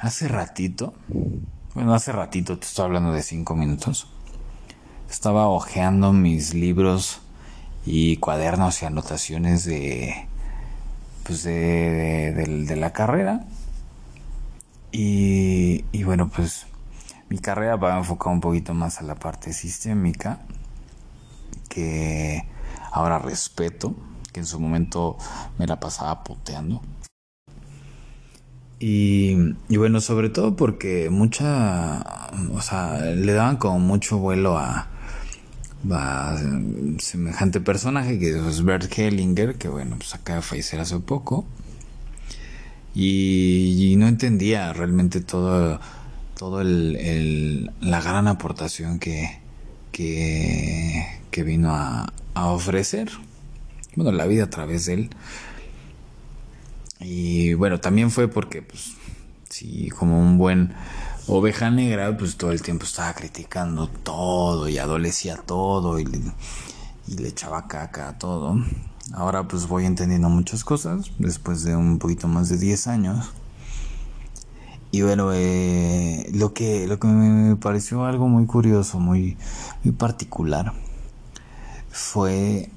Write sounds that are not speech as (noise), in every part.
hace ratito, bueno, hace ratito, te estoy hablando de cinco minutos, estaba hojeando mis libros y cuadernos y anotaciones de, pues de, de, la carrera. Y, y, bueno, pues mi carrera va enfocada un poquito más a la parte sistémica, que ahora respeto, que en su momento me la pasaba puteando. Y, bueno, sobre todo porque mucha, o sea, le daban como mucho vuelo a, a semejante personaje que es Bert Hellinger, que bueno, pues acaba de fallecer hace poco. Y, no entendía realmente todo, todo el, la gran aportación que, que, que vino a, a ofrecer. Bueno, la vida a través de él. Y bueno, también fue porque, pues, sí, como un buen oveja negra, pues todo el tiempo estaba criticando todo y adolecía todo y le, y le echaba caca a todo. Ahora pues voy entendiendo muchas cosas después de un poquito más de 10 años. Y bueno, eh, lo, que, lo que me pareció algo muy curioso, muy, muy particular, fue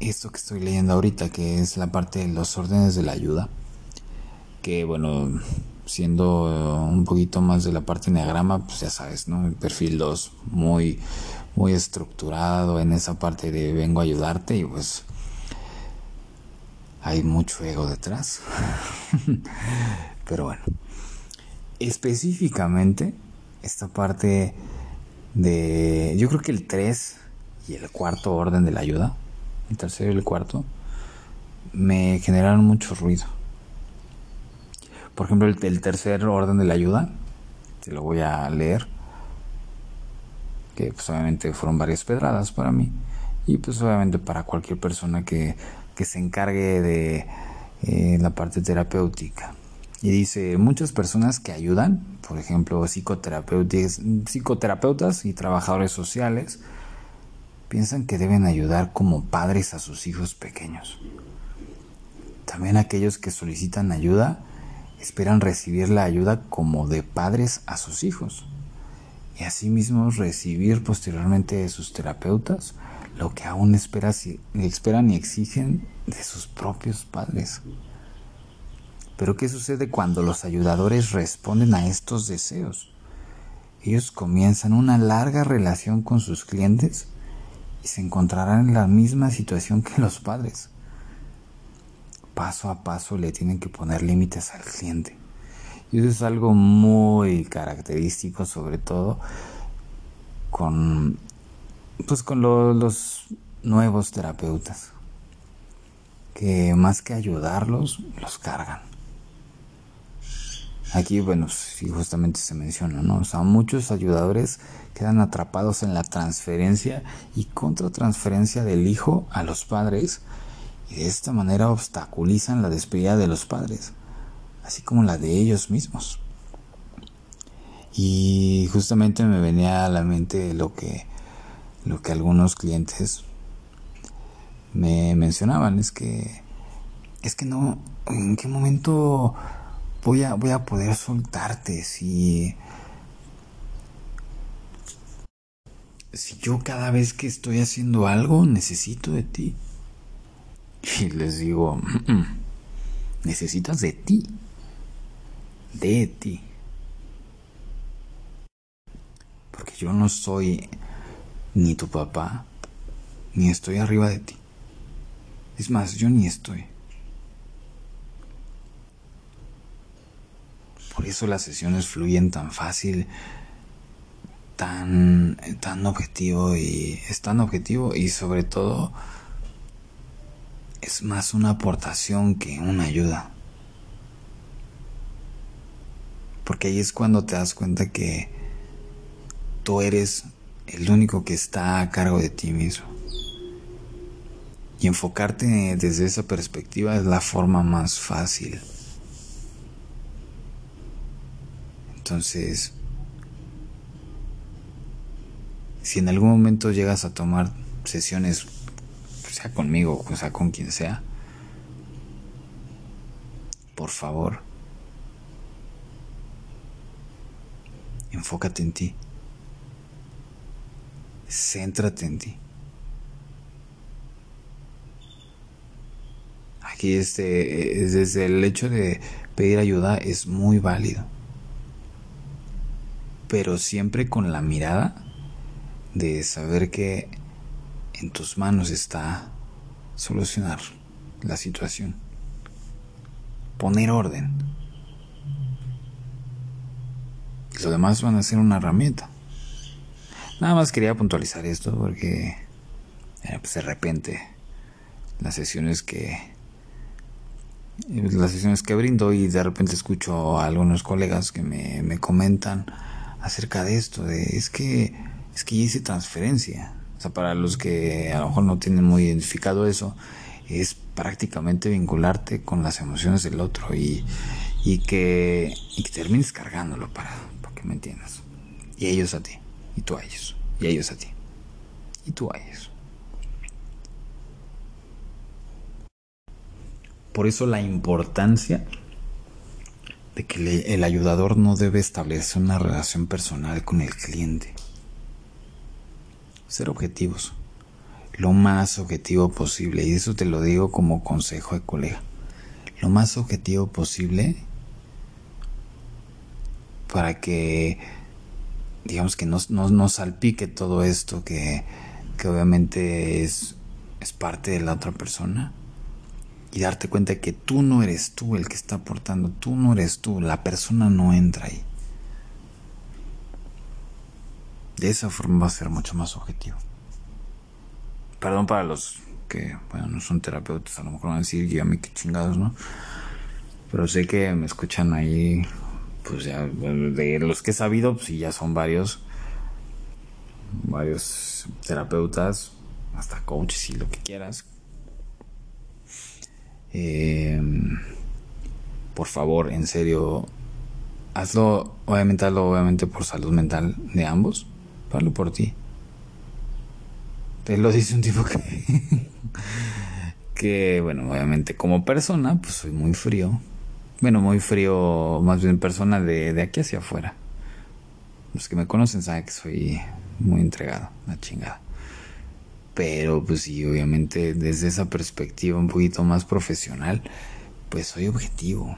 esto que estoy leyendo ahorita, que es la parte de los órdenes de la ayuda, que bueno, siendo un poquito más de la parte neagrama, pues ya sabes, ¿no? El perfil 2, muy, muy estructurado en esa parte de vengo a ayudarte y pues hay mucho ego detrás. (laughs) Pero bueno, específicamente esta parte de, yo creo que el 3 y el cuarto orden de la ayuda, el tercero y el cuarto, me generaron mucho ruido. Por ejemplo, el, tercer orden de la ayuda, te lo voy a leer, que pues obviamente fueron varias pedradas para mí, y pues obviamente para cualquier persona que, que se encargue de eh, la parte terapéutica. Y dice, muchas personas que ayudan, por ejemplo, psicoterapeutas, psicoterapeutas y trabajadores sociales, piensan que deben ayudar como padres a sus hijos pequeños. También aquellos que solicitan ayuda esperan recibir la ayuda como de padres a sus hijos y asimismo recibir posteriormente de sus terapeutas lo que aún esperan y exigen de sus propios padres. Pero ¿qué sucede cuando los ayudadores responden a estos deseos? Ellos comienzan una larga relación con sus clientes y se encontrarán en la misma situación que los padres. Paso a paso le tienen que poner límites al cliente. Y eso es algo muy característico, sobre todo con, pues con los nuevos terapeutas, que más que ayudarlos, los cargan. Aquí, bueno, sí, justamente se menciona, ¿no? O sea, muchos ayudadores quedan atrapados en la transferencia y contratransferencia del hijo a los padres y de esta manera obstaculizan la despedida de los padres, así como la de ellos mismos. Y justamente me venía a la mente lo que, lo que algunos clientes me mencionaban, es que, es que no, ¿en qué momento voy a, voy a poder soltarte si, si yo cada vez que estoy haciendo algo necesito de ti? Y les digo, necesitas de ti, de ti. Porque yo no soy ni tu papá, ni estoy arriba de ti. Es más, yo ni estoy. Por eso las sesiones fluyen tan fácil, tan, tan objetivo y es tan objetivo y sobre todo es más una aportación que una ayuda. Porque ahí es cuando te das cuenta que tú eres el único que está a cargo de ti mismo. Y enfocarte desde esa perspectiva es la forma más fácil. Entonces, si en algún momento llegas a tomar sesiones sea conmigo, o sea con quien sea, por favor, enfócate en ti. Céntrate en ti. Aquí este, desde el hecho de pedir ayuda es muy válido. Pero siempre con la mirada de saber que en tus manos está solucionar la situación. Poner orden. Lo demás van a ser una herramienta. Nada más quería puntualizar esto porque eh, pues de repente las sesiones que las sesiones que brindo y de repente escucho a algunos colegas que me, me comentan acerca de esto, de es que es que hice transferencia. O sea, para los que a lo mejor no tienen muy identificado eso, es prácticamente vincularte con las emociones del otro y, y, que, termines cargándolo para, para que me entiendas. Y ellos a ti, y tú a ellos, y ellos a ti, y tú a ellos. Por eso la importancia que el ayudador no debe establecer una relación personal con el cliente. Ser objetivos lo más objetivo posible. Y eso te lo digo como consejo de colega. Lo más objetivo posible para que, digamos que no, no, salpique todo esto que, que obviamente es, es parte de la otra persona. Y darte cuenta que tú no eres tú el que está aportando, tú no eres tú, la persona no entra ahí. De esa forma va a ser mucho más objetivo. Perdón para los que, bueno, no son terapeutas, a lo mejor van a decir, ya me qué chingados, ¿no? Pero sé que me escuchan ahí, pues ya, de los que he sabido, pues sí, ya son varios, varios terapeutas, hasta coaches y lo que quieras. Em, por favor, en serio, hazlo, obviamente hazlo obviamente por salud mental de ambos, hazlo por ti. Te lo dice un tipo (laughs) que, que, bueno, obviamente como persona, pues soy muy frío. Bueno, muy frío, más bien persona de, de aquí hacia afuera. Los que me conocen saben que soy muy entregado, una chingada. Pero pues sí, obviamente desde esa perspectiva un poquito más profesional, pues soy objetivo.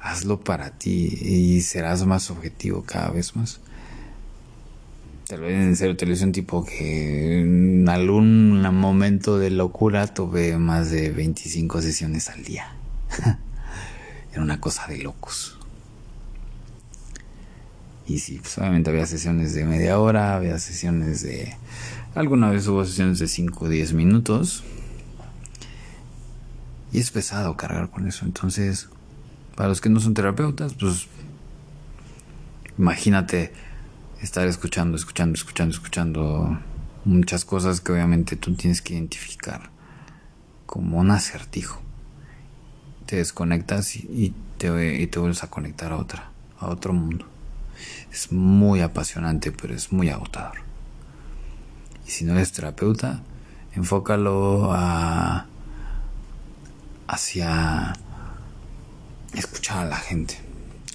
Hazlo para ti y serás más objetivo cada vez más. Te lo en serio, te lo un tipo que en algún momento de locura tuve más de 25 sesiones al día. (laughs) Era una cosa de locos. Y sí, pues obviamente había sesiones de media hora, había sesiones de... Alguna vez hubo sesiones de 5 o 10 minutos. Y es pesado cargar con eso. Entonces, para los que no son terapeutas, pues imagínate estar escuchando, escuchando, escuchando, escuchando muchas cosas que obviamente tú tienes que identificar como un acertijo. Te desconectas y, te, y te vuelves a conectar a otra, a otro mundo. Es muy apasionante, pero es muy agotador. Y si no eres terapeuta, enfócalo a, hacia escuchar a la gente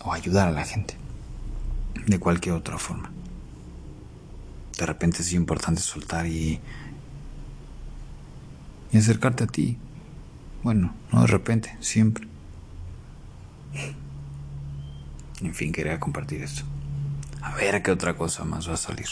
o ayudar a la gente de cualquier otra forma de repente es importante soltar y, y acercarte a ti. Bueno, no de repente, siempre. En fin, quería compartir esto. A ver qué otra cosa más va a salir.